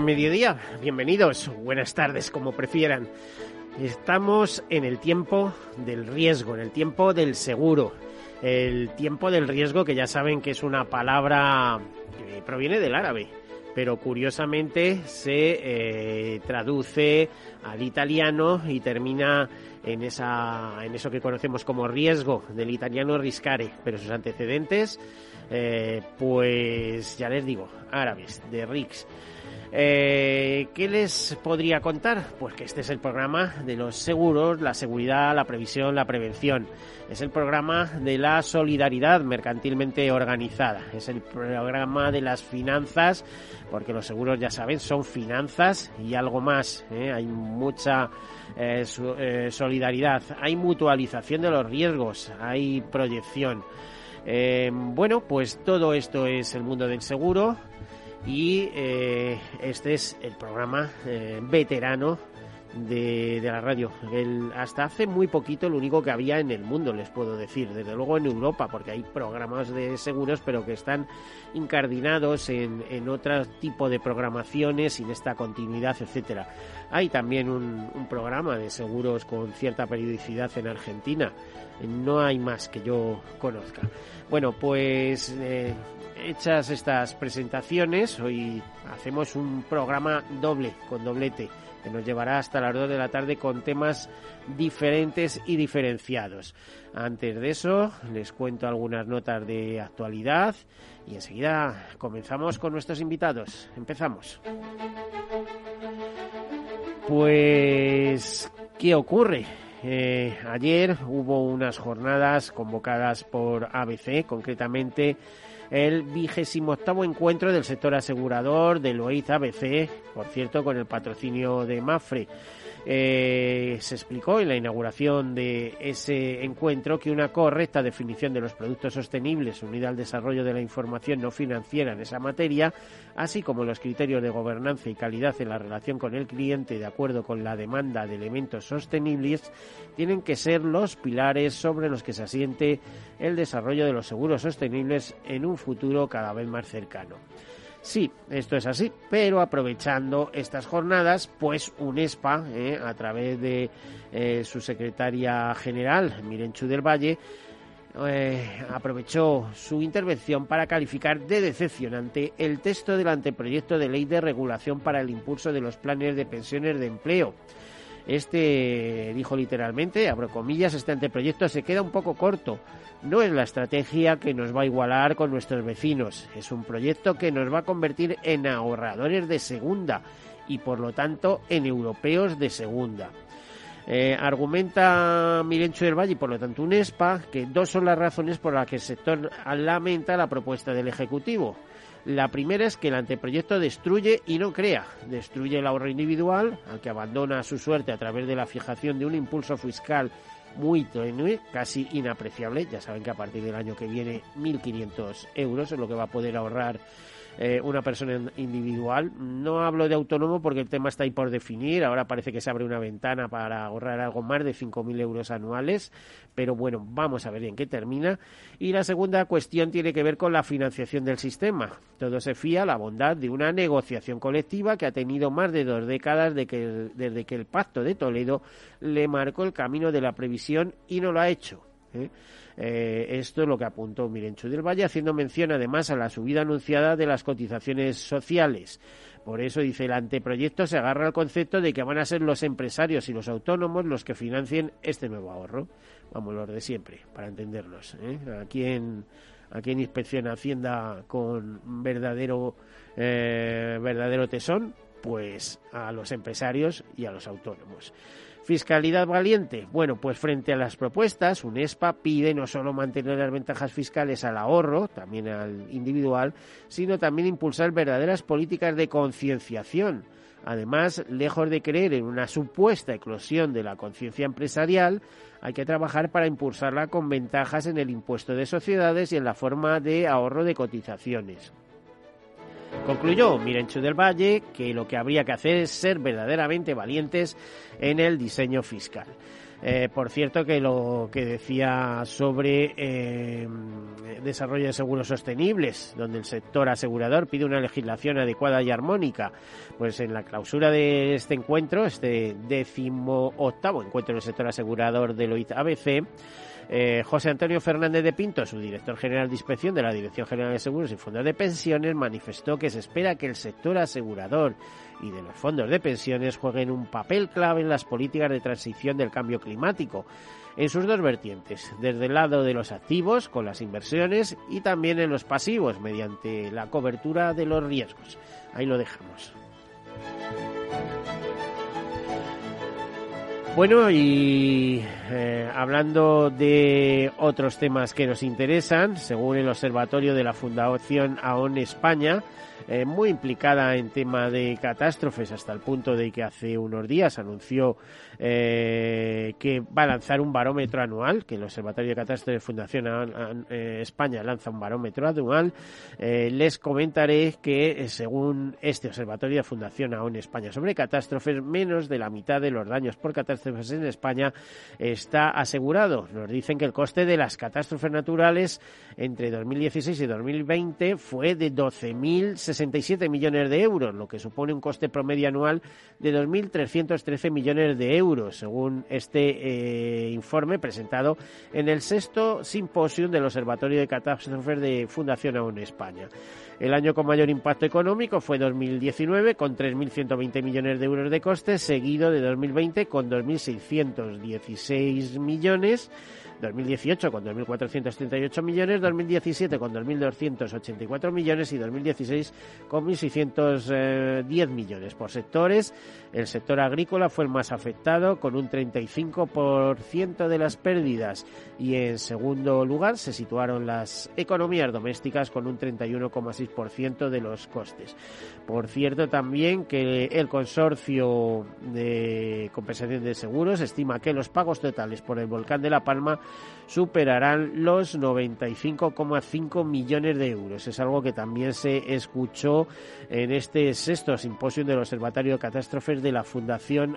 Mediodía, bienvenidos, buenas tardes, como prefieran. Estamos en el tiempo del riesgo, en el tiempo del seguro, el tiempo del riesgo que ya saben que es una palabra que proviene del árabe, pero curiosamente se eh, traduce al italiano y termina en, esa, en eso que conocemos como riesgo, del italiano riscare, pero sus antecedentes, eh, pues ya les digo, árabes, de Rix. Eh, ¿Qué les podría contar? Pues que este es el programa de los seguros, la seguridad, la previsión, la prevención. Es el programa de la solidaridad mercantilmente organizada. Es el programa de las finanzas, porque los seguros, ya saben, son finanzas y algo más. ¿eh? Hay mucha eh, solidaridad, hay mutualización de los riesgos, hay proyección. bueno, pues todo esto es el mundo del seguro y eh, este es el programa eh, veterano de, la radio. El, hasta hace muy poquito lo único que había en el mundo, les puedo decir, desde luego en Europa, porque hay programas de seguros, pero que están incardinados en, en otro tipo de programaciones, sin esta continuidad, etcétera. Hay también un, un programa de seguros con cierta periodicidad en Argentina. No hay más que yo conozca. Bueno, pues eh, hechas estas presentaciones, hoy hacemos un programa doble, con doblete, que nos llevará hasta las 2 de la tarde con temas diferentes y diferenciados. Antes de eso, les cuento algunas notas de actualidad y enseguida comenzamos con nuestros invitados. Empezamos. Pues, ¿qué ocurre? Eh, ayer hubo unas jornadas convocadas por ABC, concretamente el vigésimo octavo encuentro del sector asegurador de Loiz ABC, por cierto, con el patrocinio de Mafre. Eh, se explicó en la inauguración de ese encuentro que una correcta definición de los productos sostenibles unida al desarrollo de la información no financiera en esa materia, así como los criterios de gobernanza y calidad en la relación con el cliente de acuerdo con la demanda de elementos sostenibles, tienen que ser los pilares sobre los que se asiente el desarrollo de los seguros sostenibles en un futuro cada vez más cercano. Sí, esto es así, pero aprovechando estas jornadas, pues UNESPA, eh, a través de eh, su secretaria general, Mirenchu del Valle, eh, aprovechó su intervención para calificar de decepcionante el texto del anteproyecto de ley de regulación para el impulso de los planes de pensiones de empleo este dijo literalmente, abro comillas, este anteproyecto se queda un poco corto. No es la estrategia que nos va a igualar con nuestros vecinos, es un proyecto que nos va a convertir en ahorradores de segunda y por lo tanto en europeos de segunda. Eh, argumenta Mirencho del Valle y por lo tanto UNESPA que dos son las razones por las que el sector lamenta la propuesta del Ejecutivo. La primera es que el anteproyecto destruye y no crea. Destruye el ahorro individual, al que abandona su suerte a través de la fijación de un impulso fiscal muy tenue, casi inapreciable. Ya saben que a partir del año que viene 1.500 euros es lo que va a poder ahorrar eh, una persona individual. No hablo de autónomo porque el tema está ahí por definir. Ahora parece que se abre una ventana para ahorrar algo más de 5.000 euros anuales. Pero bueno, vamos a ver en qué termina. Y la segunda cuestión tiene que ver con la financiación del sistema. Todo se fía la bondad de una negociación colectiva que ha tenido más de dos décadas de que, desde que el Pacto de Toledo le marcó el camino de la previsión y no lo ha hecho. ¿eh? Eh, esto es lo que apuntó Mirenchu del Valle, haciendo mención además a la subida anunciada de las cotizaciones sociales. Por eso dice el anteproyecto se agarra al concepto de que van a ser los empresarios y los autónomos los que financien este nuevo ahorro. Vamos, los de siempre, para entendernos. ¿eh? Aquí en aquí en Inspección Hacienda con verdadero eh, verdadero tesón pues a los empresarios y a los autónomos. Fiscalidad valiente. Bueno, pues frente a las propuestas, UNESPA pide no solo mantener las ventajas fiscales al ahorro, también al individual, sino también impulsar verdaderas políticas de concienciación. Además, lejos de creer en una supuesta eclosión de la conciencia empresarial, hay que trabajar para impulsarla con ventajas en el impuesto de sociedades y en la forma de ahorro de cotizaciones. Concluyó Mirenchu del Valle que lo que habría que hacer es ser verdaderamente valientes en el diseño fiscal. Eh, por cierto, que lo que decía sobre eh, desarrollo de seguros sostenibles, donde el sector asegurador pide una legislación adecuada y armónica, pues en la clausura de este encuentro, este décimo octavo encuentro del sector asegurador del OIT ABC, eh, José Antonio Fernández de Pinto, su director general de inspección de la Dirección General de Seguros y Fondos de Pensiones, manifestó que se espera que el sector asegurador y de los fondos de pensiones jueguen un papel clave en las políticas de transición del cambio climático en sus dos vertientes, desde el lado de los activos con las inversiones y también en los pasivos mediante la cobertura de los riesgos. Ahí lo dejamos. Bueno, y eh, hablando de otros temas que nos interesan, según el Observatorio de la Fundación AON España, eh, muy implicada en tema de catástrofes hasta el punto de que hace unos días anunció eh, que va a lanzar un barómetro anual, que el Observatorio de Catástrofes Fundación eh, España lanza un barómetro anual. les comentaré que según este Observatorio de Fundación AON España sobre catástrofes, menos de la mitad de los daños por catástrofes en España está asegurado. Nos dicen que el coste de las catástrofes naturales entre 2016 y 2020 fue de 12.060 67 millones de euros, lo que supone un coste promedio anual de 2.313 millones de euros, según este eh, informe presentado en el sexto simposio del Observatorio de Catástrofes de Fundación AON España. El año con mayor impacto económico fue 2019, con 3.120 millones de euros de costes, seguido de 2020 con 2.616 millones 2018 con 2.438 millones, 2017 con 2.284 millones y 2016 con 1.610 millones. Por sectores, el sector agrícola fue el más afectado con un 35% de las pérdidas y en segundo lugar se situaron las economías domésticas con un 31,6% de los costes. Por cierto, también que el consorcio de compensación de seguros estima que los pagos totales por el volcán de La Palma superarán los 95,5 millones de euros. Es algo que también se escuchó en este sexto simposio del Observatorio de Catástrofes de la Fundación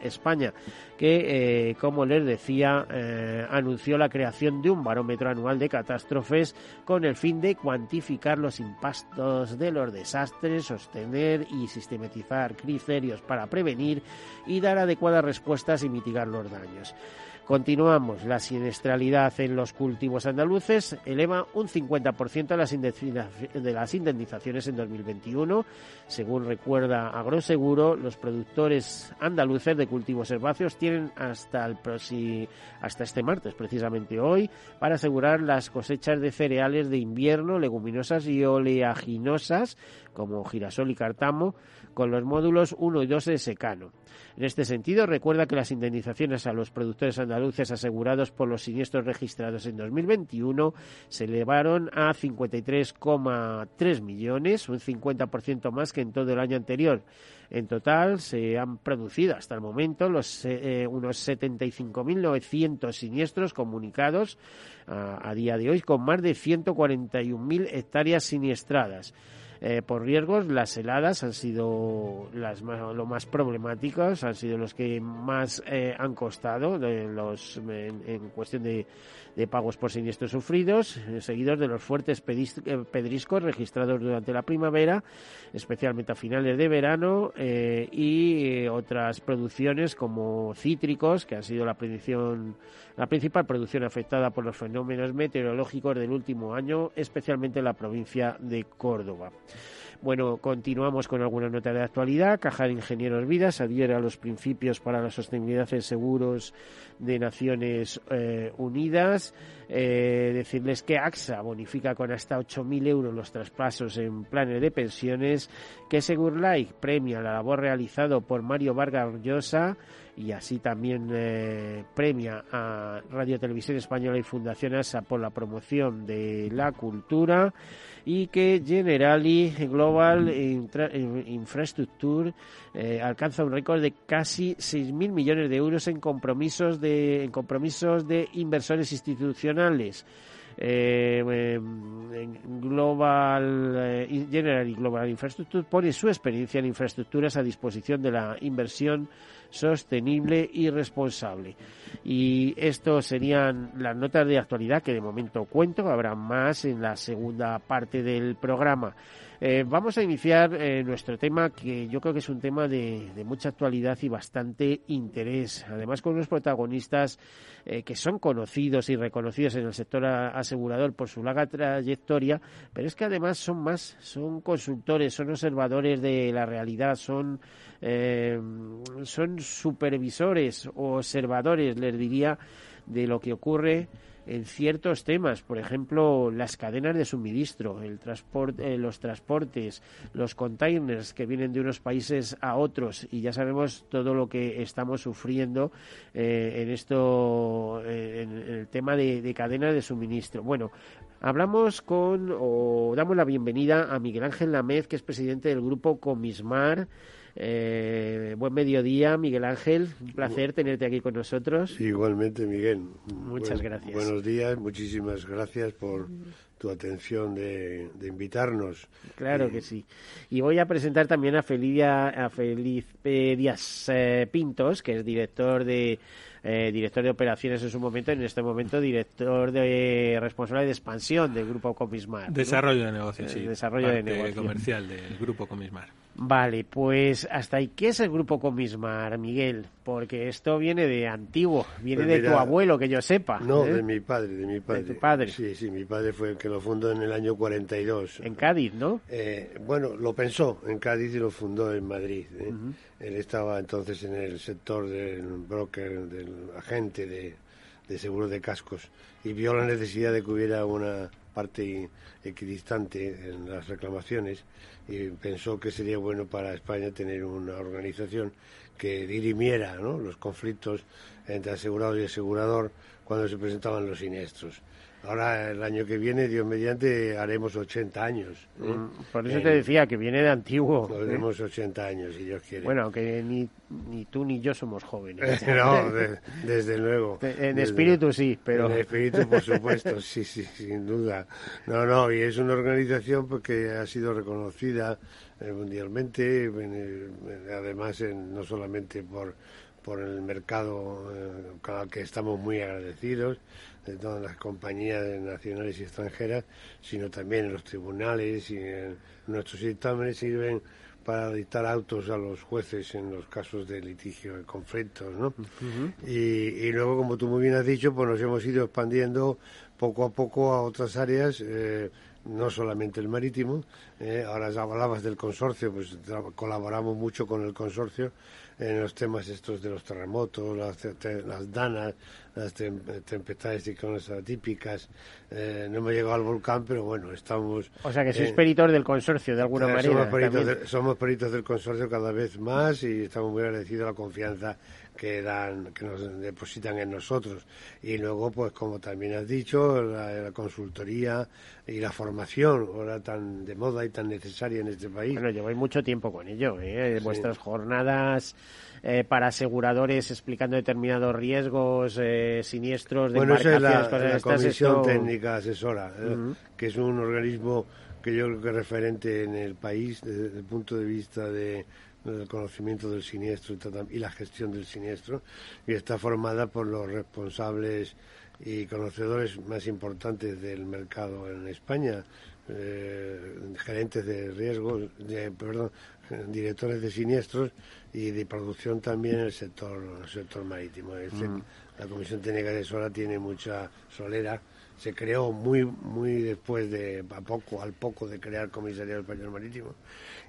España, que, eh, como les decía, eh, anunció la creación de un barómetro anual de catástrofes con el fin de cuantificar los impactos de los desastres, sostener y sistematizar criterios para prevenir y dar adecuadas respuestas y mitigar los daños. Continuamos. La siniestralidad en los cultivos andaluces eleva un 50% de las indemnizaciones en 2021. Según recuerda Agroseguro, los productores andaluces de cultivos herbáceos tienen hasta, el hasta este martes, precisamente hoy, para asegurar las cosechas de cereales de invierno, leguminosas y oleaginosas, como girasol y cartamo, con los módulos 1 y 2 de secano. En este sentido, recuerda que las indemnizaciones a los productores andaluces asegurados por los siniestros registrados en 2021 se elevaron a 53,3 millones, un 50% más que en todo el año anterior. En total se han producido hasta el momento los, eh, unos 75.900 siniestros comunicados a, a día de hoy con más de 141.000 hectáreas siniestradas. Eh, por riesgos. Las heladas han sido las más, lo más problemáticas, han sido los que más eh, han costado de los, en, cuestión de, de, pagos por siniestros sufridos, eh, seguidos de los fuertes pedriscos registrados durante la primavera, especialmente a finales de verano, y otras producciones como cítricos, que han sido la, la principal producción afectada por los fenómenos meteorológicos del último año, especialmente en la provincia de Córdoba. Bueno, continuamos con alguna nota de actualidad. Caja de Ingenieros Vidas adhiere a los principios para la sostenibilidad en seguros de Naciones eh, Unidas. Eh, decirles que AXA bonifica con hasta 8.000 euros los traspasos en planes de pensiones, que Segurlife premia la labor realizado por Mario Vargas Llosa y así también eh, premia a Radio Televisión Española y Fundación ASA por la promoción de la cultura y que Generali Global Infrastructure eh, alcanza un récord de casi 6.000 millones de euros en compromisos de, en compromisos de inversores institucionales. Eh, Global eh, General Global Infrastructure pone su experiencia en infraestructuras a disposición de la inversión sostenible y responsable. Y esto serían las notas de actualidad que de momento cuento, habrá más en la segunda parte del programa. Eh, vamos a iniciar eh, nuestro tema que yo creo que es un tema de, mucha actualidad y bastante interés. Además con unos protagonistas eh, que son conocidos y reconocidos en el sector asegurador por su larga trayectoria, pero es que además son más, son consultores, son observadores de la realidad, son, son supervisores o observadores, les diría, de lo que ocurre en ciertos temas, por ejemplo, las cadenas de suministro, el transporte, eh, los transportes, los containers que vienen de unos países a otros y ya sabemos todo lo que estamos sufriendo eh, en esto, eh, en, el tema de, de cadenas de suministro. Bueno, hablamos con o damos la bienvenida a Miguel Ángel Lamez, que es presidente del grupo Comismar. Eh, buen mediodía, Miguel Ángel. Un placer tenerte aquí con nosotros. igualmente, Miguel. Muchas gracias. Buenos días, muchísimas gracias por tu atención de, invitarnos. Claro que sí. Y voy a presentar también a, Felicia, a Felipe Díaz eh, Pintos, que es director de eh, director de operaciones en su momento, en este momento director de responsable de expansión del grupo Comismar. Desarrollo de negocio, sí. Desarrollo de negocio. comercial del grupo Comismar. Vale, pues hasta ahí. ¿Qué es el grupo Comismar, Miguel? Porque esto viene de antiguo, viene pues de tu abuelo, que yo sepa. No, ¿eh? de mi padre, de mi padre. De tu padre. Sí, sí, mi padre fue el que lo fundó en el año 42. En Cádiz, ¿no? Eh, bueno, lo pensó en Cádiz y lo fundó en Madrid. ¿eh? Él estaba entonces en el sector del broker, del agente de, de seguros de cascos y vio la necesidad de que hubiera una parte equidistante en las reclamaciones y pensó que sería bueno para España tener una organización que dirimiera los conflictos entre asegurado y asegurador cuando se presentaban los siniestros. Ahora, el año que viene, Dios mediante, haremos 80 años. ¿eh? Mm, por eso te decía que viene de antiguo. ¿eh? Haremos 80 años, si Dios quiere. Bueno, aunque ni, ni tú ni yo somos jóvenes. no, desde luego. En espíritu sí, pero... En espíritu, por supuesto, sí, sí, sin duda. No, no, y es una organización porque ha sido reconocida eh, mundialmente, además no solamente por por el mercado con el que estamos muy agradecidos, de todas las compañías nacionales y extranjeras, sino también en los tribunales y en nuestros dictámenes sirven para dictar autos a los jueces en los casos de litigio, de conflictos, ¿no? y, luego, como tú muy bien has dicho, pues nos hemos ido expandiendo poco a poco a otras áreas, eh, no solamente el marítimo. Eh, ahora ya hablabas del consorcio, pues colaboramos mucho con el consorcio en los temas estos de los terremotos, las, las danas, las tempestades ciclones atípicas. Eh, no hemos llegado al volcán, pero bueno, estamos... O sea que sois peritos del consorcio, de alguna manera. Somos peritos, somos peritos del consorcio cada vez más y estamos muy agradecidos a la confianza que dan, que nos depositan en nosotros. Y luego, pues como también has dicho, la, consultoría y la formación, ahora tan de moda y tan necesaria en este país. Bueno, lleváis mucho tiempo con ello, ¿eh? Vuestras jornadas eh, para aseguradores explicando determinados riesgos, eh, siniestros de bueno, esa es la, Comisión Técnica Asesora, ¿eh? que es un organismo que yo creo que es referente en el país desde el punto de vista de el conocimiento del siniestro y la gestión del siniestro y está formada por los responsables y conocedores más importantes del mercado en España, eh, gerentes de riesgos, perdón, directores de siniestros y de producción también en el sector, el sector marítimo. Mm. La Comisión Técnica de Sola tiene mucha solera se creó muy muy después de a poco al poco de crear Comisariado Español Marítimo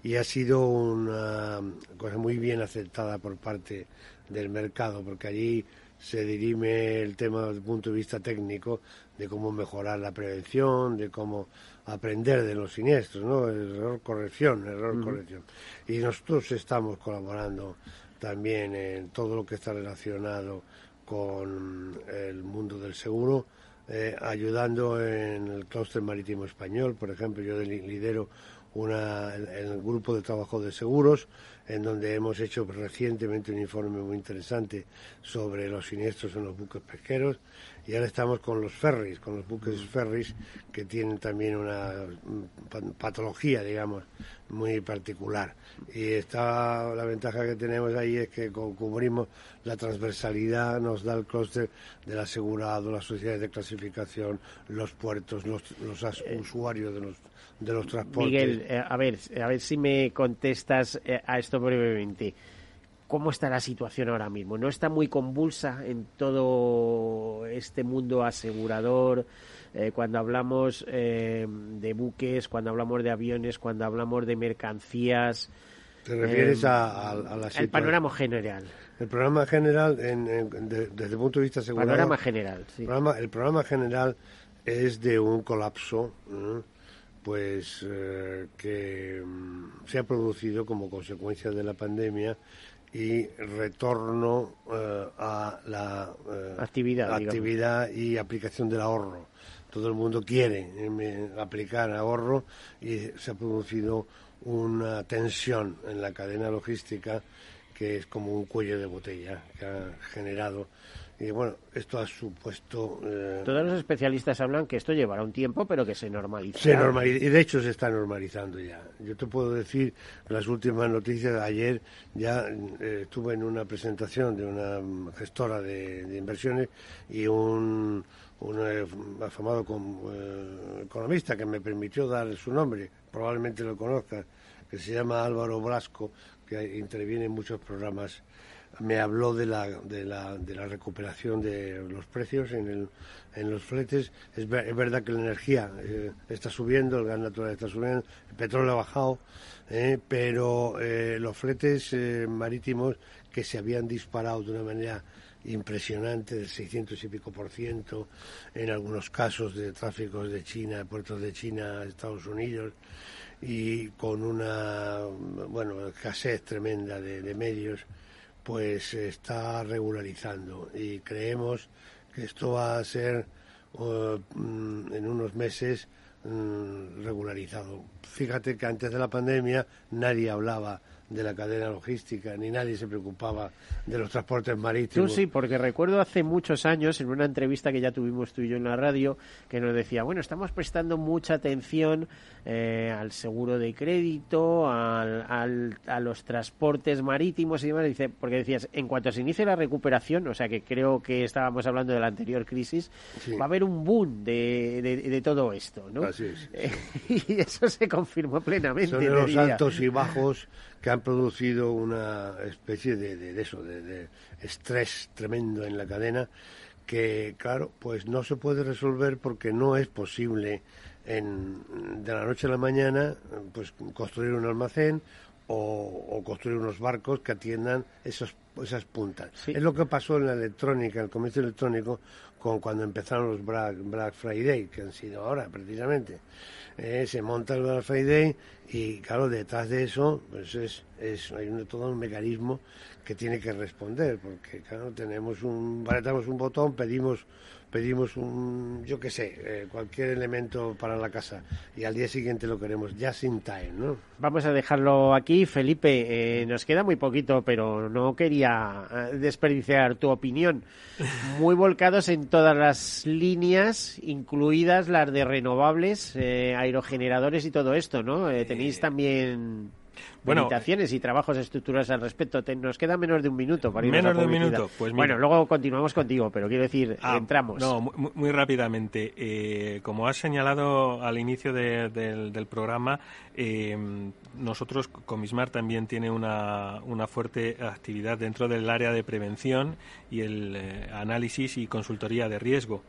y ha sido una cosa muy bien aceptada por parte del mercado porque allí se dirime el tema desde el punto de vista técnico de cómo mejorar la prevención, de cómo aprender de los siniestros, ¿no? Error corrección, error corrección. Y nosotros estamos colaborando también en todo lo que está relacionado con el mundo del seguro, eh, ayudando en el clúster marítimo español, por ejemplo, yo lidero una, el, el, grupo de trabajo de seguros, en donde hemos hecho recientemente un informe muy interesante sobre los siniestros en los buques pesqueros y ahora estamos con los ferries, con los buques ferries que tienen también una patología, digamos, muy particular. Y está la ventaja que tenemos ahí es que cubrimos la transversalidad, nos da el clúster del asegurado, las sociedades de clasificación, los puertos, los, los Eh, usuarios de los de los transportes. Miguel, eh, a ver, a ver si me contestas eh, a esto brevemente. ¿Cómo está la situación ahora mismo? ¿No está muy convulsa en todo este mundo asegurador? Eh, cuando hablamos eh, de buques, cuando hablamos de aviones, cuando hablamos de mercancías. ¿Te refieres a, a, a, la? El panorama general. El programa general, en, en, de, desde el punto de vista asegurador. Panorama general, sí. El programa, el programa general es de un colapso. ¿eh? pues eh, que um, se ha producido como consecuencia de la pandemia y retorno eh, a la eh, actividad, actividad y aplicación del ahorro. Todo el mundo quiere aplicar ahorro y se ha producido una tensión en la cadena logística que es como un cuello de botella que ha generado y bueno, esto ha supuesto. Eh, Todos los especialistas hablan que esto llevará un tiempo, pero que se normaliza. Se normaliza, y de hecho se está normalizando ya. Yo te puedo decir las últimas noticias. Ayer ya eh, estuve en una presentación de una gestora de, de inversiones y un, un afamado con, eh, economista que me permitió dar su nombre, probablemente lo conozca, que se llama Álvaro Blasco, que interviene en muchos programas me habló de la, de la, de la recuperación de los precios en, el, en los fletes. Es, es, verdad que la energía eh, está subiendo, el gas natural está subiendo, el petróleo ha bajado, eh, pero eh, los fletes marítimos que se habían disparado de una manera impresionante, del 600 y pico por ciento, en algunos casos de tráficos de China, puertos de China Estados Unidos, y con una bueno escasez tremenda de, de medios pues se está regularizando y creemos que esto va a ser uh, en unos meses um, regularizado. Fíjate que antes de la pandemia nadie hablaba de la cadena logística, ni nadie se preocupaba de los transportes marítimos. Tú sí, porque recuerdo hace muchos años, en una entrevista que ya tuvimos tú y yo en la radio, que nos decía, bueno, estamos prestando mucha atención eh, al seguro de crédito, al, al, a los transportes marítimos y demás, dice, porque decías, en cuanto se inicie la recuperación, o sea que creo que estábamos hablando de la anterior crisis, sí. va a haber un boom de, de, de todo esto, ¿no? Así es. y eso se confirmó plenamente. Son los altos y bajos que han producido una especie de, de, de eso, de, de, estrés tremendo en la cadena, que claro, pues no se puede resolver porque no es posible en, de la noche a la mañana pues construir un almacén o, o construir unos barcos que atiendan esos, esas puntas. Sí. Es lo que pasó en la electrónica, el comercio electrónico, con cuando empezaron los Black, Black Friday, que han sido ahora precisamente. Eh, se monta el Black Friday y claro, detrás de eso pues es, es hay un, todo un mecanismo que tiene que responder, porque claro, tenemos un, apretamos un botón, pedimos pedimos un, yo qué sé, eh, cualquier elemento para la casa y al día siguiente lo queremos ya sin time, ¿no? Vamos a dejarlo aquí, Felipe. Eh, nos queda muy poquito, pero no quería eh, desperdiciar tu opinión. Muy volcados en todas las líneas, incluidas las de renovables, eh, aerogeneradores y todo esto, ¿no? tenéis también bueno, meditaciones y trabajos estructurales al respecto. nos queda menos de un minuto para ir Menos de un minuto, pues Bueno, luego continuamos contigo, pero quiero decir, ah, entramos. No, muy, rápidamente. Eh, como has señalado al inicio del, programa, eh, nosotros, Comismar también tiene una, una, fuerte actividad dentro del área de prevención y el eh, análisis y consultoría de riesgo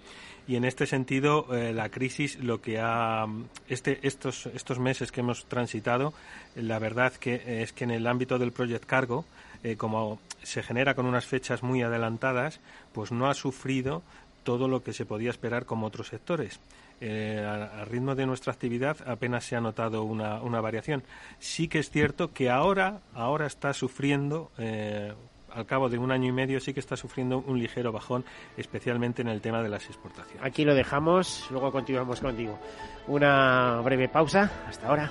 y en este sentido eh, la crisis lo que ha este, estos estos meses que hemos transitado la verdad que es que en el ámbito del Project Cargo eh, como se genera con unas fechas muy adelantadas pues no ha sufrido todo lo que se podía esperar como otros sectores. Eh, al ritmo de nuestra actividad apenas se ha notado una, una, variación. Sí que es cierto que ahora, ahora está sufriendo al cabo de un año y medio sí que está sufriendo un ligero bajón, especialmente en el tema de las exportaciones. Aquí lo dejamos, luego continuamos contigo. Una breve pausa, hasta ahora.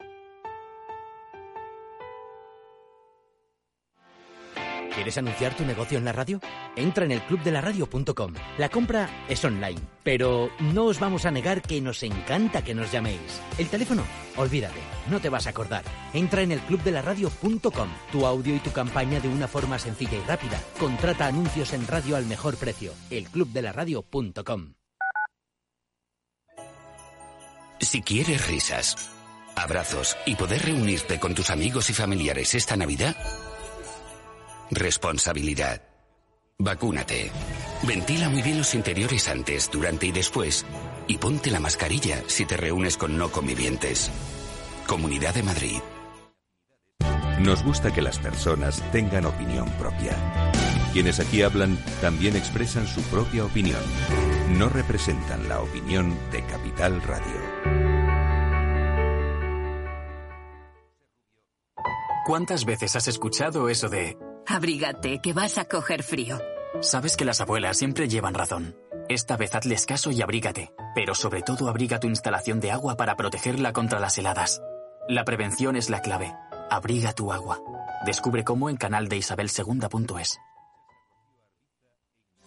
¿Quieres anunciar tu negocio en la radio? Entra en el clubdelaradio.com. La compra es online, pero no os vamos a negar que nos encanta que nos llaméis. El teléfono, olvídate, no te vas a acordar. Entra en el clubdelaradio.com. Tu audio y tu campaña de una forma sencilla y rápida. Contrata anuncios en radio al mejor precio. Elclubdelaradio.com. Si quieres risas, abrazos y poder reunirte con tus amigos y familiares esta Navidad, Responsabilidad. Vacúnate. Ventila muy bien los interiores antes, durante y después. Y ponte la mascarilla si te reúnes con no convivientes. Comunidad de Madrid. Nos gusta que las personas tengan opinión propia. Quienes aquí hablan también expresan su propia opinión. No representan la opinión de Capital Radio. ¿Cuántas veces has escuchado eso de Abrígate, que vas a coger frío. Sabes que las abuelas siempre llevan razón. Esta vez hazles caso y abrígate, pero sobre todo abriga tu instalación de agua para protegerla contra las heladas. La prevención es la clave. Abriga tu agua. Descubre cómo en canal de Isabel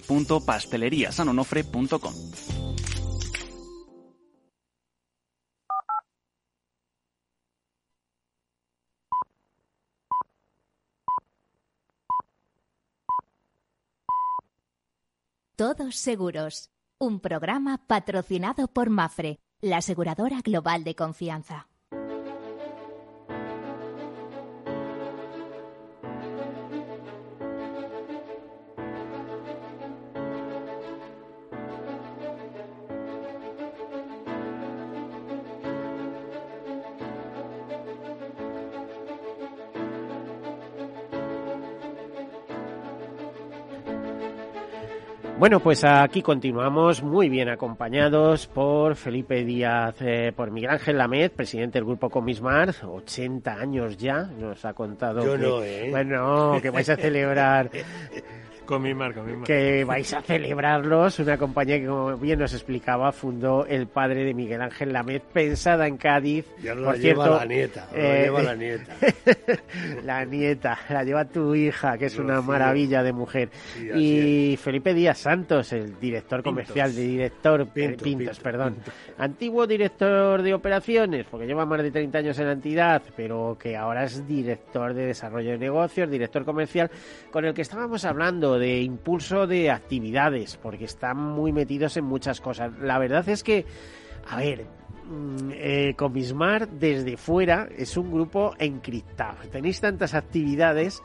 www.pasteleriasanonofre.com. Todos Seguros, un programa patrocinado por Mafre, la aseguradora global de confianza. Bueno, pues aquí continuamos muy bien acompañados por Felipe Díaz, eh, por Miguel Ángel Lamed, presidente del grupo Comismar, 80 años ya, nos ha contado Yo que, no, ¿eh? bueno, que vais a celebrar Comimar, Comimar. que vais a celebrarlos, una compañía que como bien nos explicaba fundó el padre de Miguel Ángel Lamed, pensada en Cádiz. Ya no Por la lleva cierto, la nieta, no la eh, lleva la nieta. la nieta, la lleva tu hija, que es una maravilla de mujer. Sí, y Felipe Díaz Santos, el director comercial, de director eh, Pinto, Pintos, Pinto, perdón. Antiguo director de operaciones, porque lleva más de 30 años en la entidad, pero que ahora es director de desarrollo de negocios, director comercial, con el que estábamos hablando de impulso de actividades, porque están muy metidos en muchas cosas. La verdad es que, a ver, mm, eh, Comismar desde fuera es un grupo encriptado. Tenéis tantas actividades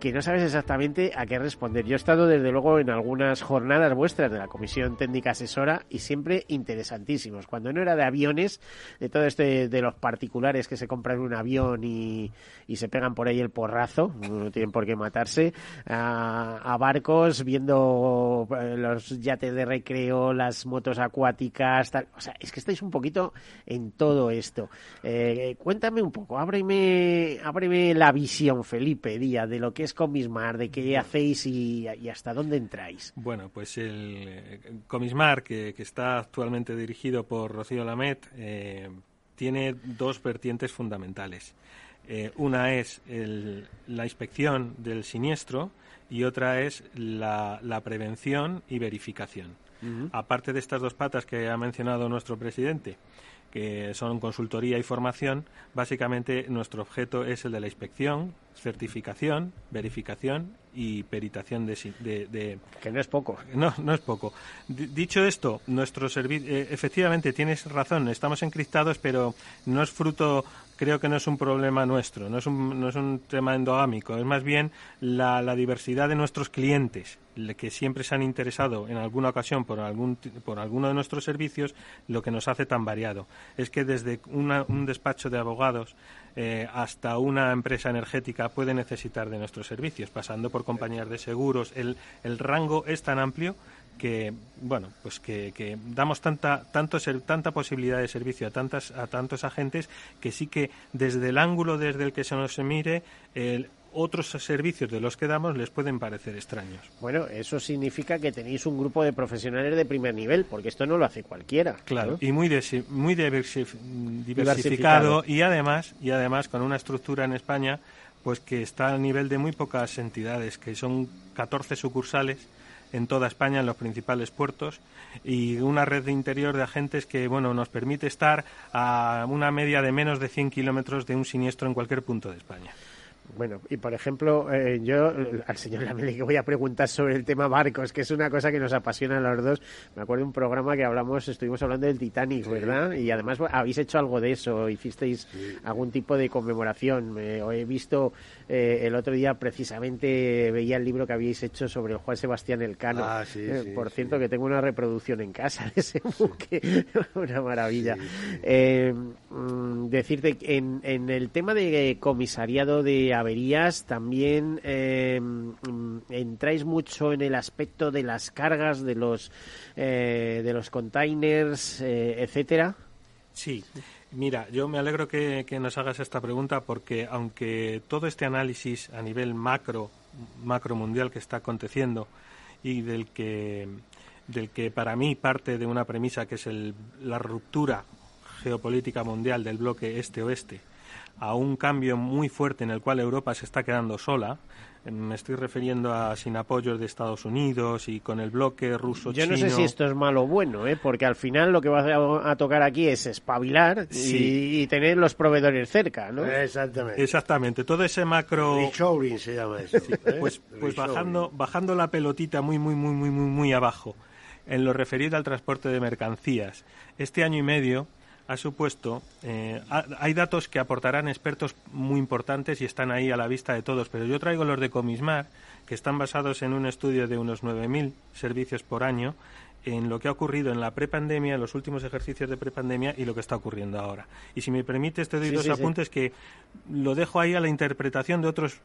que no sabes exactamente a qué responder. Yo he estado desde luego en algunas jornadas vuestras de la Comisión Técnica Asesora y siempre interesantísimos. Cuando no era de aviones, de todo este de los particulares que se compran un avión y, y se pegan por ahí el porrazo, no tienen por qué matarse, a, a barcos viendo eh, los yates de recreo, las motos acuáticas, tal. O sea, es que estáis un poquito en todo esto. Eh, cuéntame un poco, ábreme, ábreme la visión, Felipe Díaz, de lo que es Comismar, de qué hacéis y, y hasta dónde entráis. Bueno, pues el eh, Comismar, que, que está actualmente dirigido por Rocío Lamet, eh, tiene dos vertientes fundamentales. Eh, una es el- la inspección del siniestro y otra es la, la prevención y verificación. Aparte de estas dos patas que ha mencionado nuestro presidente, que son consultoría y formación, básicamente nuestro objeto es el de la inspección, certificación, verificación y peritación de, de- de- Que no es poco. no, no es poco. D- dicho esto, nuestro servicio, efectivamente tienes razón, estamos encriptados, pero no es fruto, creo que no es un problema nuestro, no es un, no es un tema endogámico, es más bien la, la diversidad de nuestros clientes, que siempre se han interesado en alguna ocasión por, algún, por alguno de nuestros servicios, lo que nos hace tan variado. Es que desde una- un despacho de abogados eh, hasta una empresa energética puede necesitar de nuestros servicios, pasando por compañías de seguros. El, el rango es tan amplio que bueno pues que, que damos tanta tanto ser- tanta posibilidad de servicio a tantas a tantos agentes que sí que desde el ángulo desde el que se nos mire el- otros servicios de los que damos les pueden parecer extraños Bueno, eso significa que tenéis un grupo de profesionales de primer nivel, porque esto no lo hace cualquiera. Claro, ¿no? y muy muy diversif- diversificado, Diversificado. y además y además con una estructura en España pues que está al nivel de muy pocas entidades, que son 14 sucursales en toda España en los principales puertos y una red de interior de agentes que bueno nos permite estar a una media de menos de 100 kilómetros de un siniestro en cualquier punto de España. Bueno, y por ejemplo, eh, yo al señor Lameli que voy a preguntar sobre el tema barcos, que es una cosa que nos apasiona a los dos. Me acuerdo de un programa que hablamos, estuvimos hablando del Titanic, ¿verdad? Y además habéis hecho algo de eso, hicisteis algún tipo de conmemoración. Eh, he visto eh, el otro día, precisamente, veía el libro que habíais hecho sobre el Juan Sebastián Elcano. Ah, sí, Eh, por cierto, que tengo una reproducción en casa de ese buque, una maravilla. Eh, mm, decirte que en, en el tema de comisariado de averías. También eh, entráis mucho en el aspecto de las cargas de los eh, de los containers, eh, etcétera. Sí. Mira, yo me alegro que, nos hagas esta pregunta porque aunque todo este análisis a nivel macro, macro mundial que está aconteciendo y del que, del que para mí parte de una premisa que es el, la ruptura geopolítica mundial del bloque este-oeste a un cambio muy fuerte en el cual Europa se está quedando sola, me estoy refiriendo a sin apoyos de Estados Unidos y con el bloque ruso Yo no sé si esto es malo o bueno, ¿eh? porque al final lo que va a tocar aquí es espabilar y, tener los proveedores cerca, ¿no? Exactamente. Exactamente. Todo ese macro. se llama eso. ¿eh? Pues, pues bajando, bajando la pelotita muy, muy, muy, muy, muy, muy abajo en lo referido al transporte de mercancías. Este año y medio ha supuesto, eh, hay datos que aportarán expertos muy importantes y están ahí a la vista de todos, pero yo traigo los de Comismar, que están basados en un estudio de unos 9.000 servicios por año, en lo que ha ocurrido en la prepandemia, en los últimos ejercicios de prepandemia y lo que está ocurriendo ahora. Y si me permites, te doy dos apuntes que lo dejo ahí a la interpretación de otros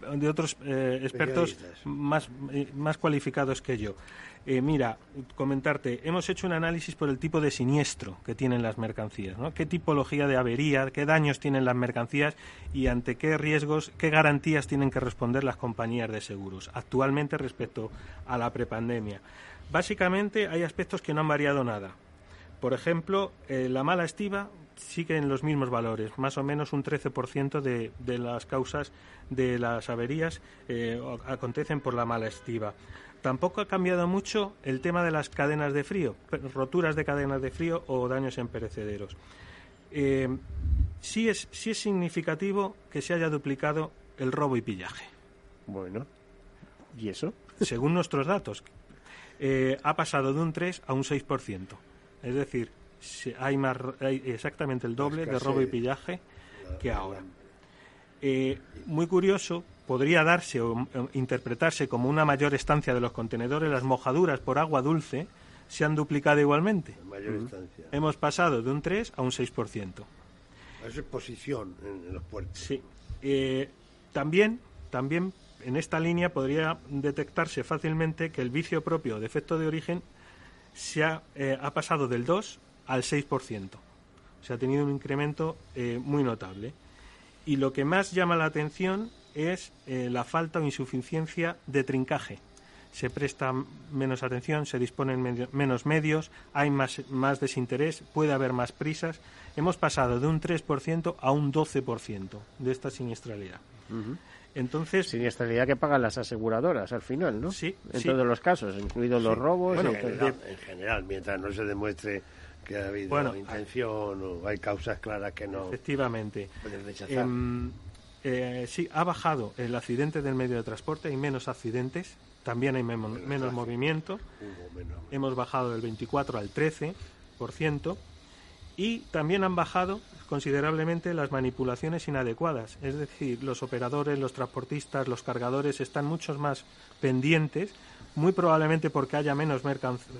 de otros eh, expertos más, eh, más cualificados que yo. Eh, mira, comentarte, hemos hecho un análisis por el tipo de siniestro que tienen las mercancías, ¿no? ¿Qué tipología de avería, qué daños tienen las mercancías y ante qué riesgos, qué garantías tienen que responder las compañías de seguros actualmente respecto a la prepandemia? Básicamente hay aspectos que no han variado nada. Por ejemplo, la mala estiva sigue en los mismos valores, más o menos un 13% de, de las causas de las averías eh, acontecen por la mala estiva. Tampoco ha cambiado mucho el tema de las cadenas de frío, roturas de cadenas de frío o daños en perecederos. Eh, sí, es, sí es significativo que se haya duplicado el robo y pillaje. Bueno, ¿y eso? Según nuestros datos, eh, ha pasado de un 3 a un 6%. Es decir, hay, más, hay exactamente el doble de robo y pillaje que ahora. Eh, muy curioso, podría darse o, interpretarse como una mayor estancia de los contenedores, las mojaduras por agua dulce se han duplicado igualmente. Hemos pasado de un 3 a un 6%. Es exposición en, los puertos. Sí. Eh, también, también en esta línea podría detectarse fácilmente que el vicio propio de efecto de origen se ha, eh, ha pasado del 2 al 6%. Se ha tenido un incremento muy notable. Y lo que más llama la atención es eh, la falta o insuficiencia de trincaje. Se presta menos atención, se disponen menos medios, hay más, más desinterés, puede haber más prisas. Hemos pasado de un 3% a un 12% de esta siniestralidad. Entonces, siniestralidad que pagan las aseguradoras al final, ¿no? Sí. En todos los casos, incluidos los robos. en, general, mientras no se demuestre que ha habido intención o hay causas claras que no. Efectivamente. Em, eh, sí, ha bajado el accidente del medio de transporte, hay menos accidentes, también hay menos, movimiento. Hemos bajado del 24 al 13%. Y también han bajado considerablemente las manipulaciones inadecuadas. Es decir, los operadores, los transportistas, los cargadores están muchos más pendientes, muy probablemente porque haya menos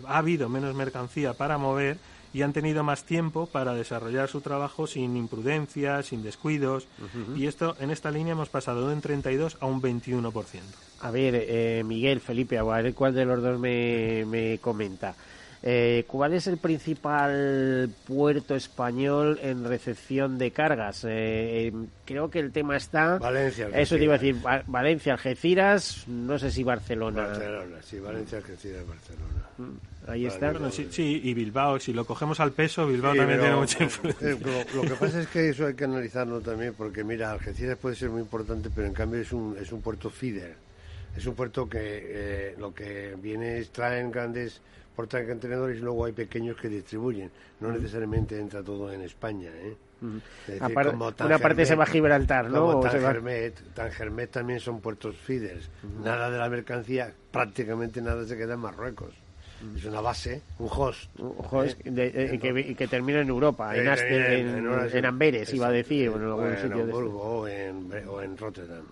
ha habido menos mercancía para mover y han tenido más tiempo para desarrollar su trabajo sin imprudencia, sin descuidos. Y esto en esta línea hemos pasado de un 32 a un 21%. A ver, eh, Miguel, Felipe, a ver cuál de los dos me, me comenta. Eh, ¿Cuál es el principal puerto español en recepción de cargas? Eh, creo que el tema está. Valencia. Eso te iba a decir. Valencia, Algeciras, no sé si Barcelona. Barcelona, sí, Valencia, Algeciras, Barcelona. Mm, ahí está. sí, y Bilbao, si lo cogemos al peso, Bilbao también tiene mucha influencia. Eh, lo, que pasa es que eso hay que analizarlo también, porque mira, Algeciras puede ser muy importante, pero en cambio es un, es un puerto feeder. Es un puerto que lo que viene es traen grandes portan contenedores y luego hay pequeños que distribuyen. No necesariamente entra todo en España, ¿eh? una parte se va a Gibraltar, ¿no? Tangermet, también son puertos feeders. Nada de la mercancía, prácticamente nada se queda en Marruecos. Es una base, un host. Un host ¿eh? que, que, termina en Europa, en, en, Amberes, iba a decir, o en algún sitio Hamburgo o, en, Rotterdam.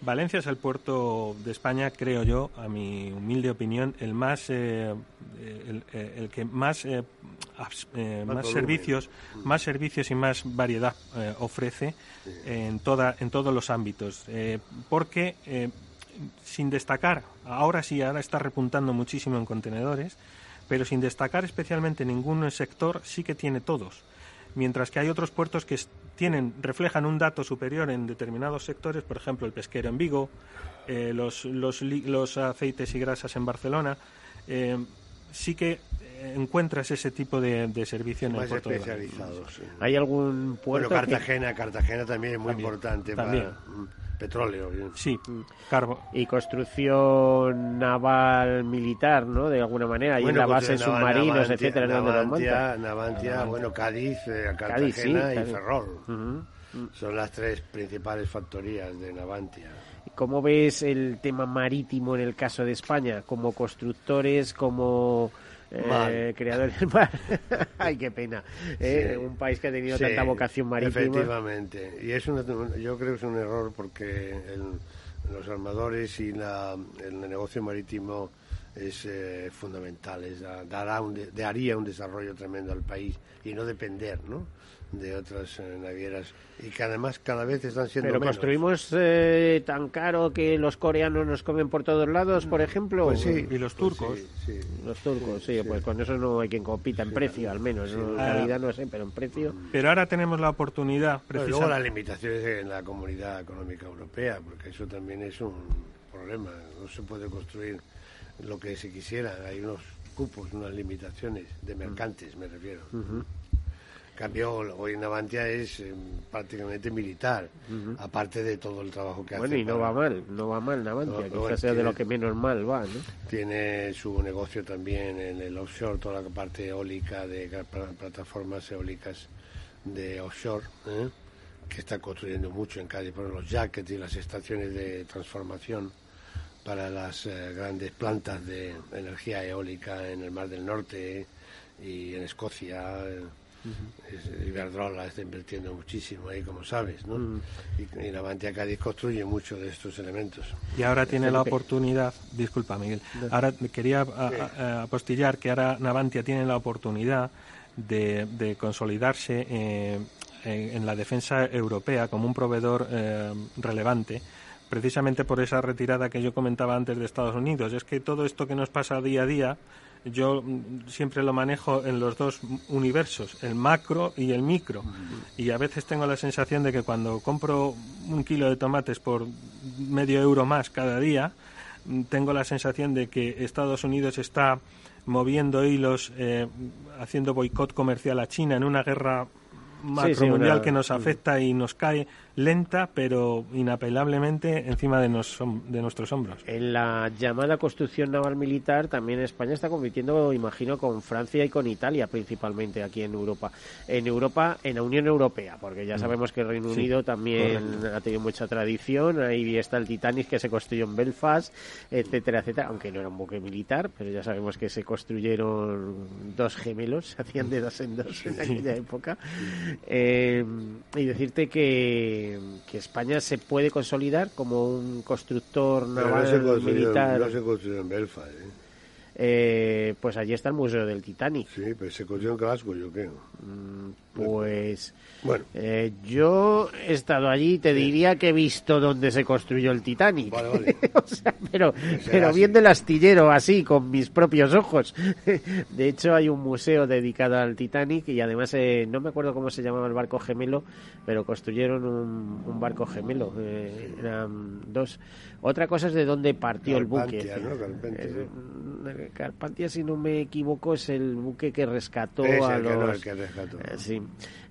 Valencia es el puerto de España, creo yo, a mi humilde opinión, el más, el, el, que más, más, servicios, más servicios y más variedad ofrece en toda, en todos los ámbitos, porque sin destacar, ahora sí, ahora está repuntando muchísimo en contenedores, pero sin destacar especialmente ningún sector, sí que tiene todos. Mientras que hay otros puertos que tienen, reflejan un dato superior en determinados sectores, por ejemplo, el pesquero en Vigo, eh, los, los, los, aceites y grasas en Barcelona, eh, sí que encuentras ese tipo de, de servicio en el puerto especializados. ¿Hay algún puerto? Bueno, Cartagena, Cartagena también es muy importante también. para petróleo. Sí, carbo. Y construcción naval militar, ¿no? De alguna manera, ahí en la base submarinos, etcétera, Navantia, Navantia, bueno, Cádiz, eh, Cartagena y Ferrol. Son las tres principales factorías de Navantia. ¿Cómo ves el tema marítimo en el caso de España? Como constructores, como eh, creadores del mar. Ay, qué pena. Eh, un país que ha tenido tanta vocación marítima. Efectivamente. Y es yo creo que es un error porque los armadores y la, el negocio marítimo es eh, fundamental. Es, dará un, daría un desarrollo tremendo al país y no depender, ¿no? De otras eh, navieras y que además cada vez están siendo pero construimos eh, tan caro que los coreanos nos comen por todos lados por ejemplo. Pues sí, y los pues turcos. los turcos sí, pues con eso no hay quien compita en precio al menos en calidad no sé pero en precio. Pero ahora tenemos la oportunidad precisamente luego las limitaciones en la comunidad económica europea porque eso también es un problema. No se puede construir lo que se quisiera. Hay unos cupos unas limitaciones de mercantes me refiero cambio, hoy Navantia es eh, prácticamente militar, aparte de todo el trabajo que hace. Bueno, y no va mal, no va mal Navantia, no, quizás sea de lo que menos mal va, ¿no? Tiene su negocio también en el offshore, toda la parte eólica de plataformas eólicas de offshore, ¿eh? que está construyendo mucho en Cádiz, por los jackets y las estaciones de transformación para las eh, grandes plantas de energía eólica en el Mar del Norte y en Escocia. Iberdrola está invirtiendo muchísimo ahí, como sabes, ¿no? y, la Navantia Cádiz construye mucho de estos elementos. Y ahora tiene la oportunidad, disculpa Miguel, ahora quería apostillar que ahora Navantia tiene la oportunidad de, consolidarse eh, en, la defensa europea como un proveedor eh, relevante precisamente por esa retirada que yo comentaba antes de Estados Unidos. Es que todo esto que nos pasa día a día yo mm, siempre lo manejo en los dos universos, el macro y el micro. Y a veces tengo la sensación de que cuando compro un kilo de tomates por medio euro más cada día, mm, tengo la sensación de que Estados Unidos está moviendo hilos, eh, haciendo boicot comercial a China en una guerra macro mundial que nos afecta y nos cae lenta, pero inapelablemente encima de, de nuestros hombros. En la llamada construcción naval militar, también España está compitiendo, imagino, con Francia y con Italia, principalmente aquí en Europa. En Europa, en la Unión Europea, porque ya mm. sabemos que el Reino Unido también ha tenido mucha tradición. Ahí está el Titanic que se construyó en Belfast, etcétera, etcétera, aunque no era un buque militar, pero ya sabemos que se construyeron dos gemelos, se hacían de dos en dos en aquella época. Eh, y decirte que que, España se puede consolidar como un constructor naval militar. No se construyó en Belfast, ¿eh? Eh, pues allí está el Museo del Titanic. Sí, pero se construyó en Glasgow, yo creo. Mm, pues bueno. Eh, yo he estado allí y te diría que he visto dónde se construyó el Titanic. pero pero viendo el astillero así, con mis propios ojos. de hecho, hay un museo dedicado al Titanic y además eh, no me acuerdo cómo se llamaba el barco gemelo, pero construyeron un, barco gemelo. Eh, eran dos. Otra cosa es de dónde partió el buque. Carpantia, si no me equivoco, es el buque que rescató a los. Que rescató. sí.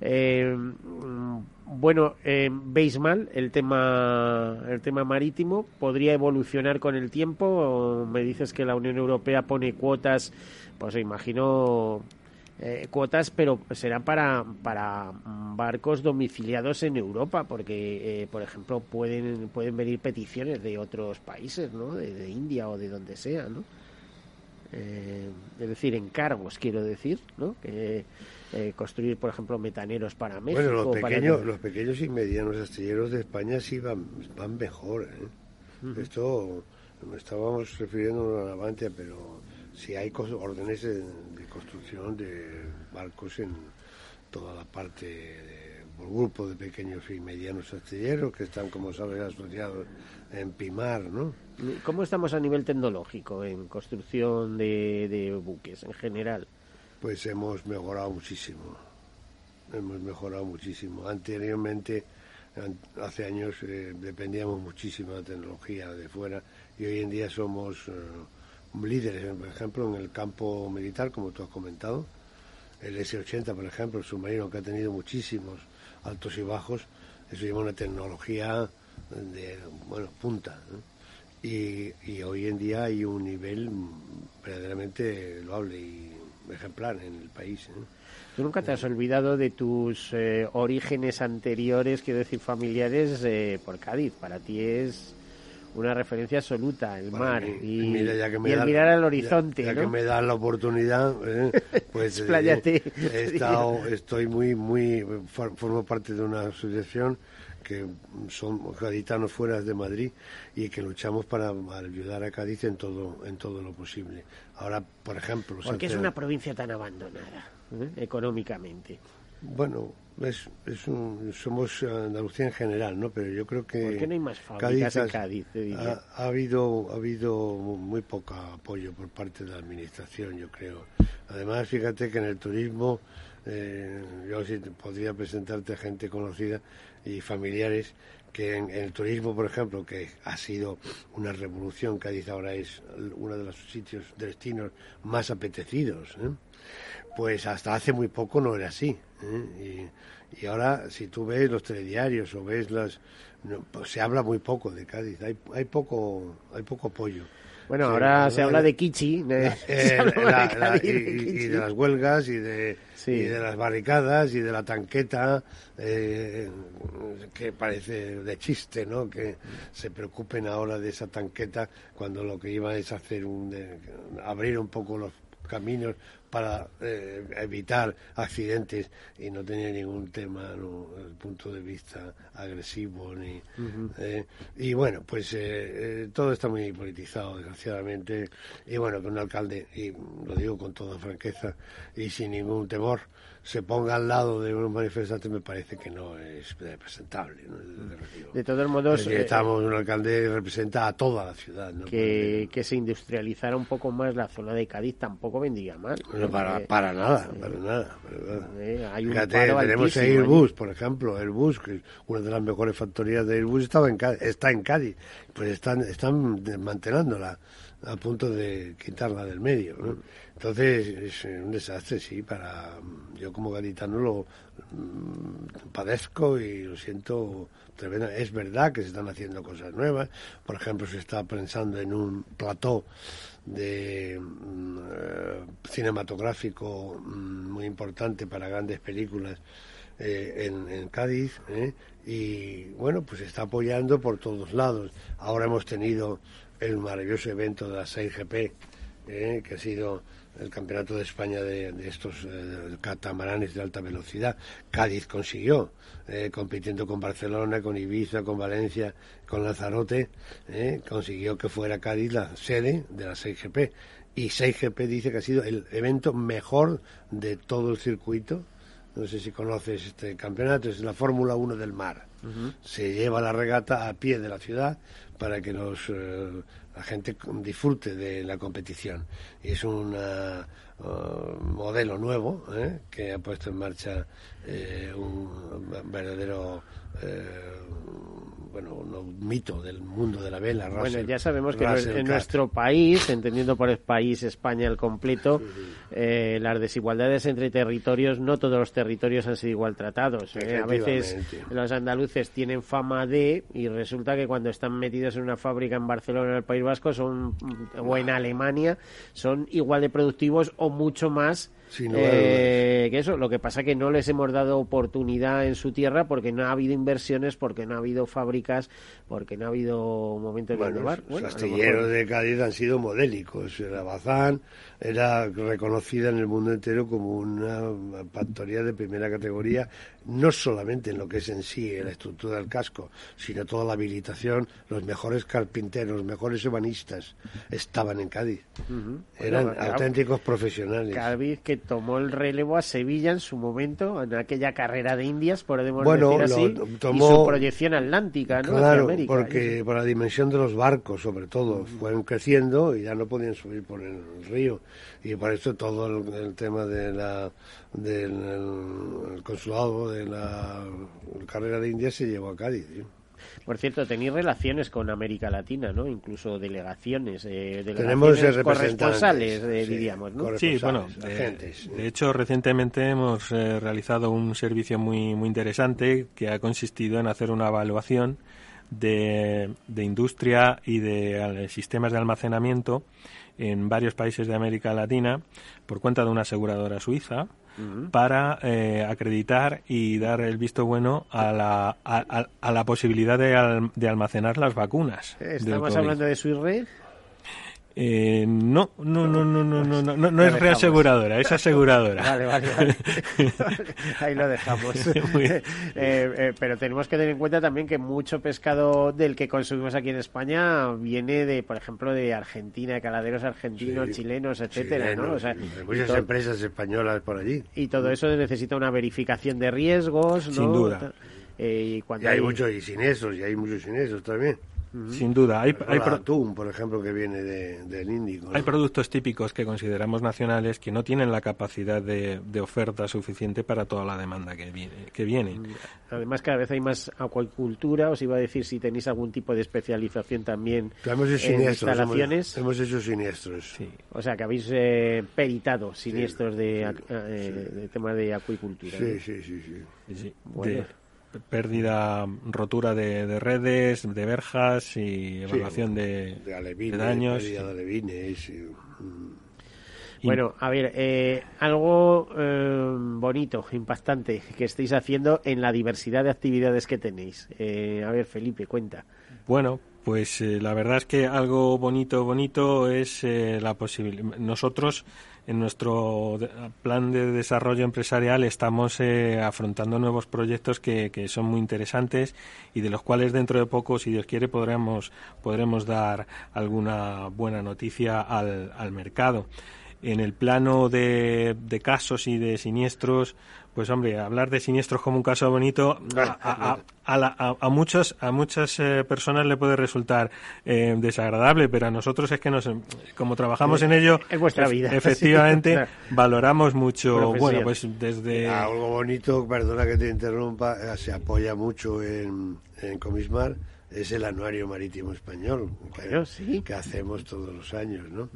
Eh, mm, bueno, eh, veis mal el tema, el tema marítimo. ¿Podría evolucionar con el tiempo? ¿O me dices que la Unión Europea pone cuotas, pues imagino eh, cuotas, pero serán para, para barcos domiciliados en Europa, porque, eh, por ejemplo, pueden, pueden venir peticiones de otros países, ¿no? De, de India o de donde sea, ¿no? Eh, es decir, encargos, quiero decir, ¿no? Eh, construir, por ejemplo, metaneros para México. Bueno, los para- pequeños, los pequeños y medianos astilleros de España sí van, van mejor. ¿eh? Esto me estábamos refiriendo a la Navantia, pero sí hay órdenes de, de construcción de barcos en toda la parte de, por grupo de pequeños y medianos astilleros que están, como sabes, asociados en Pimar, ¿no? ¿Cómo estamos a nivel tecnológico en construcción de, de buques en general? Pues hemos mejorado muchísimo. Hemos mejorado muchísimo. Anteriormente, an- hace años, eh, dependíamos muchísimo de la tecnología de fuera y hoy en día somos eh, líderes, por ejemplo, en el campo militar, como tú has comentado. El S-80, por ejemplo, el submarino que ha tenido muchísimos altos y bajos, eso lleva una tecnología de, bueno, punta. Y, y hoy en día hay un nivel verdaderamente loable y ejemplar en el país. ¿eh? Tú nunca te has olvidado de tus eh, orígenes anteriores, quiero decir, familiares eh, por Cádiz. Para ti es una referencia absoluta, el mar y, mira, ya que me y el mirar al horizonte. Ya, ¿no? que me dan la oportunidad, ¿eh? pues eh, Expláyate. he estado, estoy muy, muy, for- formo parte de una asociación que son gaditanos fuera de Madrid y que luchamos para ayudar a Cádiz en todo, en todo lo posible. Ahora, por ejemplo, ¿Por qué es una provincia tan abandonada eh, económicamente? Bueno, es, es un- somos Andalucía en general, ¿no? Pero yo creo que... ¿Por qué no hay más fábricas en Cádiz, te diría? Ha, ha habido, ha habido muy poco apoyo por parte de la Administración, yo creo. Además, fíjate que en el turismo, eh, yo sí podría presentarte gente conocida y familiares que en, el turismo, por ejemplo, que ha sido una revolución, Cádiz ahora es uno de los sitios, destinos más apetecidos, ¿eh? pues hasta hace muy poco no era así. ¿eh? Y, y ahora, si tú ves los telediarios o ves las... no, pues se habla muy poco de Cádiz, hay, hay, poco, hay poco apoyo. Bueno, Sí, ahora la se habla de Kichi. de- eh, la- y, de y las huelgas y de, Sí. y de las barricadas y de la tanqueta eh, que parece de chiste, ¿no? Que se preocupen ahora de esa tanqueta cuando lo que iba es hacer un de- abrir un poco los caminos para eh, evitar accidentes y no tenía ningún tema ¿no? desde el punto de vista agresivo ni eh, y bueno, pues eh, eh, todo está muy politizado, desgraciadamente. Y bueno, que un alcalde, y lo digo con toda franqueza y sin ningún temor, se ponga al lado de unos manifestantes me parece que no es presentable. ¿no? De todos modos, eh, estamos, un alcalde que representa a toda la ciudad. ¿no? que, que se industrializara un poco más la zona de Cádiz tampoco vendría mal. No, para, Eh, para nada, para nada. para nada. eh, hay un Fíjate, paro tenemos. Airbus, por ejemplo, Airbus, que es una de las mejores factorías de Airbus, estaba en Cádiz, está en Cádiz. Pues están, están desmantelándola a punto de quitarla del medio. ¿no? Entonces, es un desastre, sí, para yo como gaditano lo mm, padezco y lo siento tremendo. Es verdad que se están haciendo cosas nuevas. Por ejemplo, se está pensando en un plató de mm, eh, cinematográfico mm, muy importante para grandes películas eh, en, Cádiz ¿eh? y bueno pues está apoyando por todos lados ahora hemos tenido el maravilloso evento de la 6GP ¿eh? que ha sido el campeonato de España de, de estos eh, catamaranes de alta velocidad Cádiz consiguió eh, compitiendo con Barcelona con Ibiza con Valencia con Lanzarote ¿eh? consiguió que fuera Cádiz la sede de la 6GP y 6GP dice que ha sido el evento mejor de todo el circuito no sé si conoces este campeonato, es la Fórmula 1 del mar. Se lleva la regata a pie de la ciudad para que los, eh, la gente disfrute de la competición. Y es un modelo nuevo ¿eh? que ha puesto en marcha eh, un verdadero eh, bueno, un mito del mundo de la vela. Bueno, Russell- ya sabemos que Russell en nuestro país, entendiendo por el país España al completo, eh, las desigualdades entre territorios, no todos los territorios han sido igual tratados. ¿eh? A veces los andaluces tienen fama de, y resulta que cuando están metidos en una fábrica en Barcelona, en el País Vasco, son o en Alemania, son igual de productivos o mucho más eh, que eso, lo que pasa que no les hemos dado oportunidad en su tierra porque no ha habido inversiones, porque no ha habido fábricas, porque no ha habido momentos bueno, de innovar. Los astilleros de Cádiz han sido modélicos. La Bazán era reconocida en el mundo entero como una factoría de primera categoría, no solamente en lo que es en sí la estructura del casco, sino toda la habilitación, los mejores carpinteros, los mejores ebanistas estaban en Cádiz. Eran auténticos profesionales. Cádiz que tomó el relevo a Sevilla en su momento, en aquella carrera de Indias, podemos decir así, tomó, y su proyección atlántica, ¿no? Claro, porque por la dimensión de los barcos, sobre todo, fueron creciendo y ya no podían subir por el río. Y por eso todo el, tema de la, del consulado de la carrera de Indias se llevó a Cádiz. Por cierto, tenéis relaciones con América Latina, ¿no? Incluso delegaciones, eh, Tenemos corresponsales, eh, diríamos, ¿no? Sí, bueno, de, hecho recientemente hemos eh, realizado un servicio muy muy interesante que ha consistido en hacer una evaluación de, de industria y de sistemas de almacenamiento en varios países de América Latina por cuenta de una aseguradora suiza para eh, acreditar y dar el visto bueno a la, a, la posibilidad de, de, almacenar las vacunas. ¿Estamos hablando de Red? Eh, no, no, no, no, no, no, no, no, es reaseguradora, es aseguradora. Vale, vale, vale. Ahí lo dejamos. Eh, eh, pero tenemos que tener en cuenta también que mucho pescado del que consumimos aquí en España viene de, por ejemplo, de Argentina, de caladeros argentinos, chilenos, etcétera, ¿no? O sea, muchas empresas españolas por allí. Y todo eso necesita una verificación de riesgos, ¿no? Sin duda. y, cuando hay, muchos y siniestros, y hay muchos siniestros también. Sin duda. Hay, hay atún, por ejemplo, que viene del Índico. Hay productos típicos que consideramos nacionales que no tienen la capacidad de, oferta suficiente para toda la demanda que viene, que viene. Además, cada vez hay más acuicultura. Os iba a decir si tenéis algún tipo de especialización también hemos hecho en instalaciones. Hemos, hecho siniestros. Sí. O sea, que habéis eh, peritado siniestros de, eh, de, tema de acuicultura. Sí, sí, sí, sí. Bueno pérdida, rotura de, redes, de verjas y evaluación de, daños. Mm. Bueno, a ver, eh, algo eh, bonito, impactante que estáis haciendo en la diversidad de actividades que tenéis. Eh, a ver, Felipe, cuenta. Bueno, pues la verdad es que algo bonito, bonito es la posibilidad. Nosotros en nuestro plan de desarrollo empresarial estamos eh, afrontando nuevos proyectos que, son muy interesantes y de los cuales dentro de poco, si Dios quiere, podremos, podremos dar alguna buena noticia al, al mercado. En el plano de, de casos y de siniestros, pues hombre, hablar de siniestros como un caso bonito a, a, muchos, a muchas eh, personas le puede resultar eh, desagradable, pero a nosotros es que nos, como trabajamos en ello, es vuestra pues, vida. Efectivamente, valoramos mucho. Bueno, pues desde algo bonito, perdona que te interrumpa, eh, se apoya mucho en, en Comismar es el anuario marítimo español que, que hacemos todos los años, ¿no?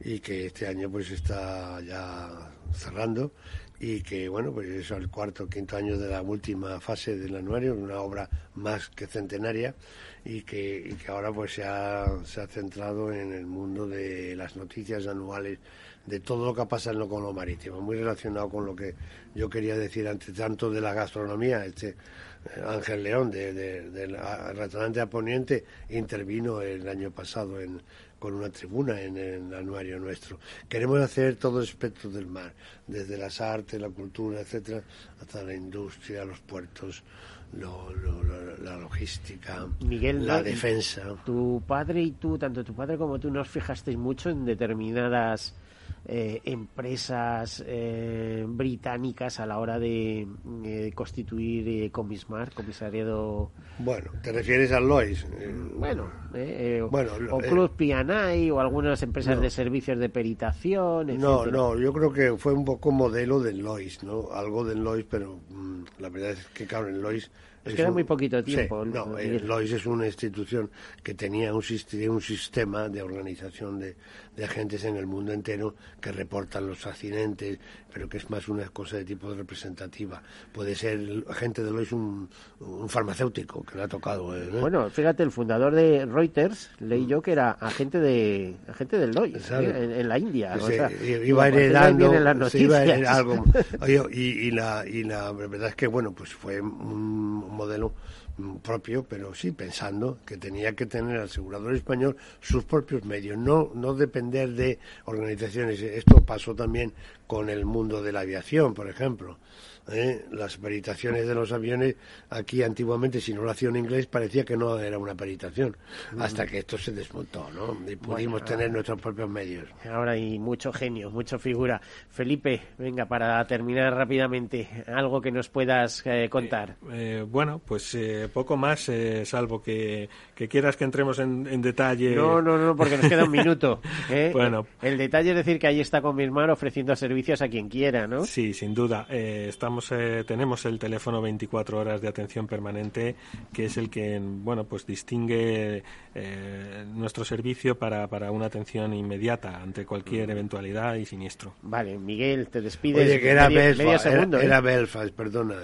Y que este año pues está ya cerrando y que bueno pues es el cuarto o quinto año de la última fase del anuario una obra más que centenaria y que, que ahora pues se ha, se ha centrado en el mundo de las noticias anuales de todo lo que pasa en lo con lo marítimo muy relacionado con lo que yo quería decir antes tanto de la gastronomía este Ángel León de, del restaurante a Poniente intervino el año pasado en con una tribuna en el anuario nuestro. Queremos hacer todo el espectro del mar, desde las artes, la cultura, etcétera, hasta la industria, los puertos, la logística, Miguel, la defensa. Tu padre y tú, tanto tu padre como tú, nos fijasteis mucho en determinadas eh, empresas eh, británicas a la hora de eh, constituir Comismar, comisariado. Bueno, ¿te refieres al Lois? bueno, bueno o Club Pianay o algunas empresas de servicios de peritación. No, no, yo creo que fue un poco modelo del Lois, ¿no? Algo del Lois, pero mm, la verdad es que, claro, en Lois Es queda muy poquito tiempo. no, el Lois es una institución que tenía un, un sistema de organización de, de, agentes en el mundo entero que reportan los accidentes, pero que es más una cosa de tipo representativa. Puede ser el agente de Lois un, un farmacéutico que le ha tocado. ¿eh? Bueno, fíjate, el fundador de Reuters leí yo que era agente de agente del Lois ¿eh? en, la India. o sea, iba heredando, algo. y, y, la, y la verdad es que, bueno, pues fue un modelo propio, pero sí pensando que tenía que tener el asegurador español sus propios medios, no, no depender de organizaciones. Esto pasó también con el mundo de la aviación, por ejemplo. ¿Eh? las peritaciones de los aviones aquí antiguamente si no lo hacía en inglés parecía que no era una peritación. Mm. hasta que esto se desmontó ¿no? y pudimos tener nuestros propios medios. Ahora hay mucho genio mucho figura. Felipe venga para terminar rápidamente algo que nos puedas eh, contar. Eh, bueno pues poco más salvo que, que, quieras que entremos en, detalle. No no no porque nos queda un minuto bueno. El detalle es decir que ahí está con mi hermano ofreciendo servicios a quien quiera ¿no? sí sin duda. Estamos eh, tenemos el teléfono 24 horas de atención permanente, que es el que, bueno, pues distingue eh, nuestro servicio para, para una atención inmediata ante cualquier mm. eventualidad y siniestro. Vale, Miguel, te despides. Oye, que era, Belfast, era, ¿eh? Belfast, perdona.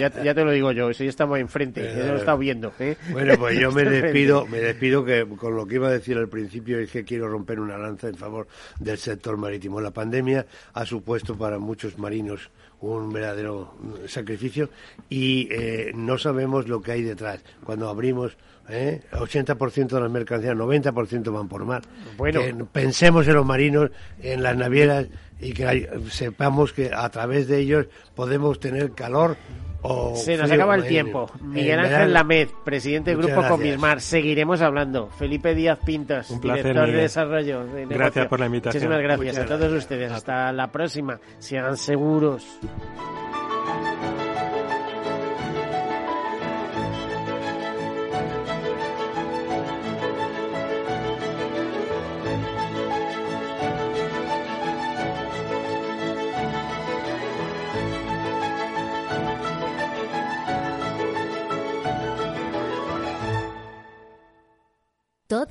ya, te lo digo yo, eso ya estamos enfrente, ya lo he estado viendo. Bueno, pues yo me despido, me despido que con lo que iba a decir al principio es que quiero romper una lanza en favor del sector marítimo. La pandemia ha supuesto para muchos marinos un verdadero sacrificio y eh, no sabemos lo que hay detrás. Cuando abrimos ¿eh? 80% de las mercancías, 90% van por mar. Bueno, pensemos en los marinos, en las navieras y que sepamos que a través de ellos podemos tener calor se nos acaba el tiempo. Miguel Ángel Lamed, presidente del Grupo Comismar. Seguiremos hablando. Felipe Díaz Pintos, director de Desarrollo. gracias por la invitación. Muchísimas gracias a todos ustedes. Hasta la próxima. Sean seguros.